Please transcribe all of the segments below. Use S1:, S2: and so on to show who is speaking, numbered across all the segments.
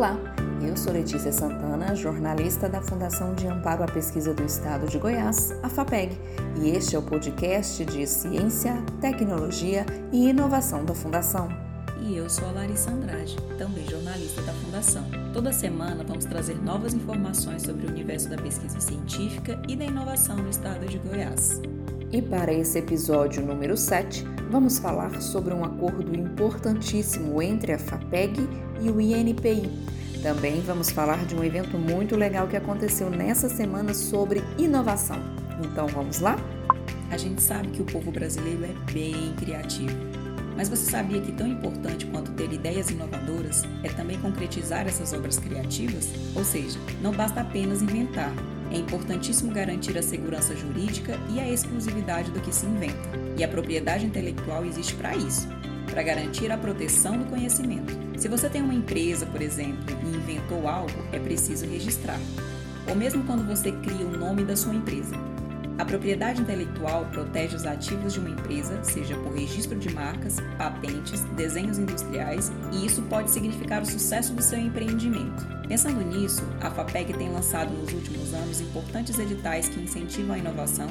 S1: Olá, eu sou Letícia Santana, jornalista da Fundação de Amparo à Pesquisa do Estado de Goiás, a FAPEG, e este é o podcast de Ciência, Tecnologia e Inovação da Fundação.
S2: E eu sou a Larissa Andrade, também jornalista da Fundação. Toda semana vamos trazer novas informações sobre o universo da pesquisa científica e da inovação no estado de Goiás.
S1: E para esse episódio número 7, vamos falar sobre um acordo importantíssimo entre a FAPEG e o INPI. Também vamos falar de um evento muito legal que aconteceu nessa semana sobre inovação. Então vamos lá?
S2: A gente sabe que o povo brasileiro é bem criativo. Mas você sabia que tão importante quanto ter ideias inovadoras é também concretizar essas obras criativas? Ou seja, não basta apenas inventar, é importantíssimo garantir a segurança jurídica e a exclusividade do que se inventa. E a propriedade intelectual existe para isso para garantir a proteção do conhecimento. Se você tem uma empresa, por exemplo, e inventou algo, é preciso registrar. Ou mesmo quando você cria o nome da sua empresa. A propriedade intelectual protege os ativos de uma empresa, seja por registro de marcas, patentes, desenhos industriais, e isso pode significar o sucesso do seu empreendimento. Pensando nisso, a FAPEG tem lançado nos últimos anos importantes editais que incentivam a inovação,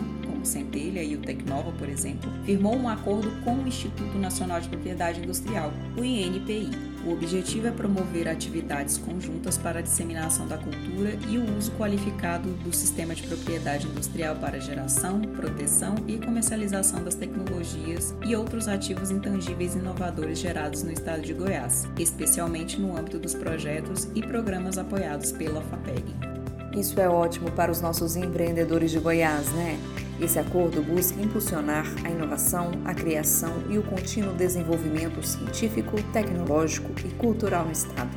S2: Centelha e o Tecnova, por exemplo, firmou um acordo com o Instituto Nacional de Propriedade Industrial, o INPI, o objetivo é promover atividades conjuntas para a disseminação da cultura e o uso qualificado do sistema de propriedade industrial para geração, proteção e comercialização das tecnologias e outros ativos intangíveis inovadores gerados no estado de Goiás, especialmente no âmbito dos projetos e programas apoiados pela FAPEG.
S1: Isso é ótimo para os nossos empreendedores de Goiás, né? Esse acordo busca impulsionar a inovação, a criação e o contínuo desenvolvimento científico, tecnológico e cultural no Estado.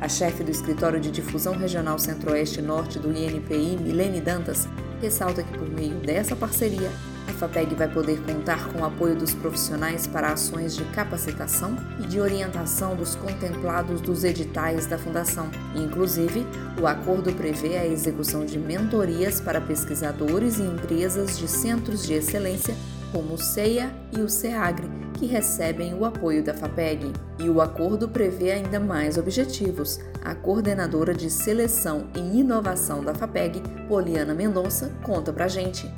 S1: A chefe do Escritório de Difusão Regional Centro-Oeste Norte do INPI, Milene Dantas, ressalta que por meio dessa parceria, a FAPEG vai poder contar com o apoio dos profissionais para ações de capacitação e de orientação dos contemplados dos editais da Fundação. Inclusive, o acordo prevê a execução de mentorias para pesquisadores e empresas de centros de excelência como o CEIA e o CEAGRE, que recebem o apoio da FAPEG. E o acordo prevê ainda mais objetivos. A coordenadora de seleção e inovação da FAPEG, Poliana Mendonça, conta pra gente.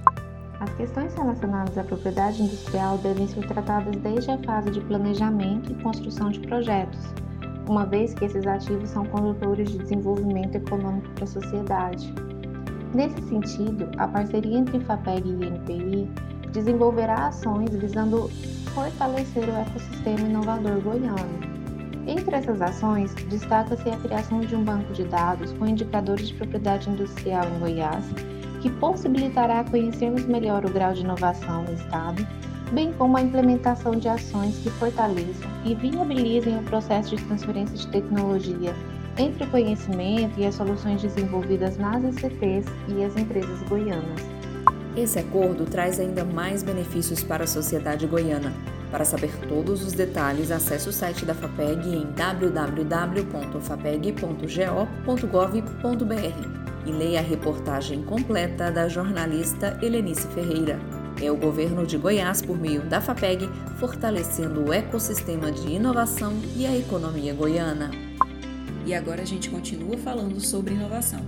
S3: As questões relacionadas à propriedade industrial devem ser tratadas desde a fase de planejamento e construção de projetos, uma vez que esses ativos são condutores de desenvolvimento econômico para a sociedade. Nesse sentido, a parceria entre FAPEG e INPI desenvolverá ações visando fortalecer o ecossistema inovador goiano. Entre essas ações, destaca-se a criação de um banco de dados com indicadores de propriedade industrial em Goiás que possibilitará conhecermos melhor o grau de inovação no Estado, bem como a implementação de ações que fortaleçam e viabilizem o processo de transferência de tecnologia entre o conhecimento e as soluções desenvolvidas nas ECTs e as empresas goianas.
S1: Esse acordo traz ainda mais benefícios para a sociedade goiana. Para saber todos os detalhes, acesse o site da FAPEG em www.fapeg.go.gov.br e leia a reportagem completa da jornalista Helenice Ferreira. É o governo de Goiás, por meio da FAPEG, fortalecendo o ecossistema de inovação e a economia goiana.
S2: E agora a gente continua falando sobre inovação.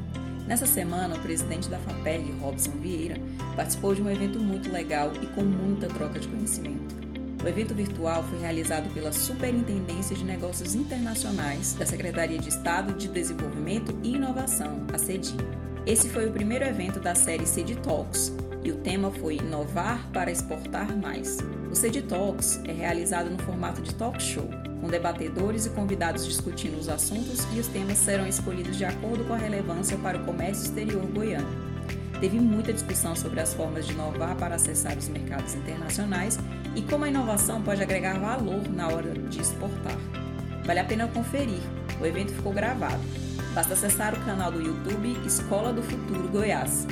S2: Nessa semana, o presidente da FAPEG, Robson Vieira, participou de um evento muito legal e com muita troca de conhecimento. O evento virtual foi realizado pela Superintendência de Negócios Internacionais da Secretaria de Estado de Desenvolvimento e Inovação, a CEDI. Esse foi o primeiro evento da série CEDI Talks e o tema foi Inovar para Exportar Mais. O CEDI Talks é realizado no formato de talk show, com debatedores e convidados discutindo os assuntos e os temas serão escolhidos de acordo com a relevância para o comércio exterior goiano. Teve muita discussão sobre as formas de inovar para acessar os mercados internacionais e como a inovação pode agregar valor na hora de exportar. Vale a pena conferir, o evento ficou gravado. Basta acessar o canal do YouTube Escola do Futuro Goiás.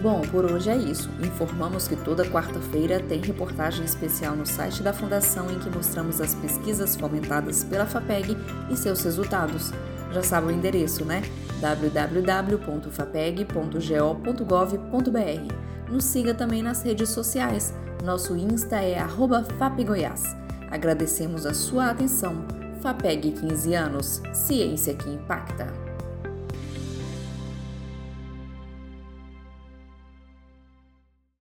S1: Bom, por hoje é isso. Informamos que toda quarta-feira tem reportagem especial no site da Fundação em que mostramos as pesquisas fomentadas pela FAPEG e seus resultados. Já sabe o endereço, né? www.fapeg.go.gov.br. Nos siga também nas redes sociais. Nosso Insta é @fapgoiás. Agradecemos a sua atenção. FAPEG 15 anos Ciência que Impacta.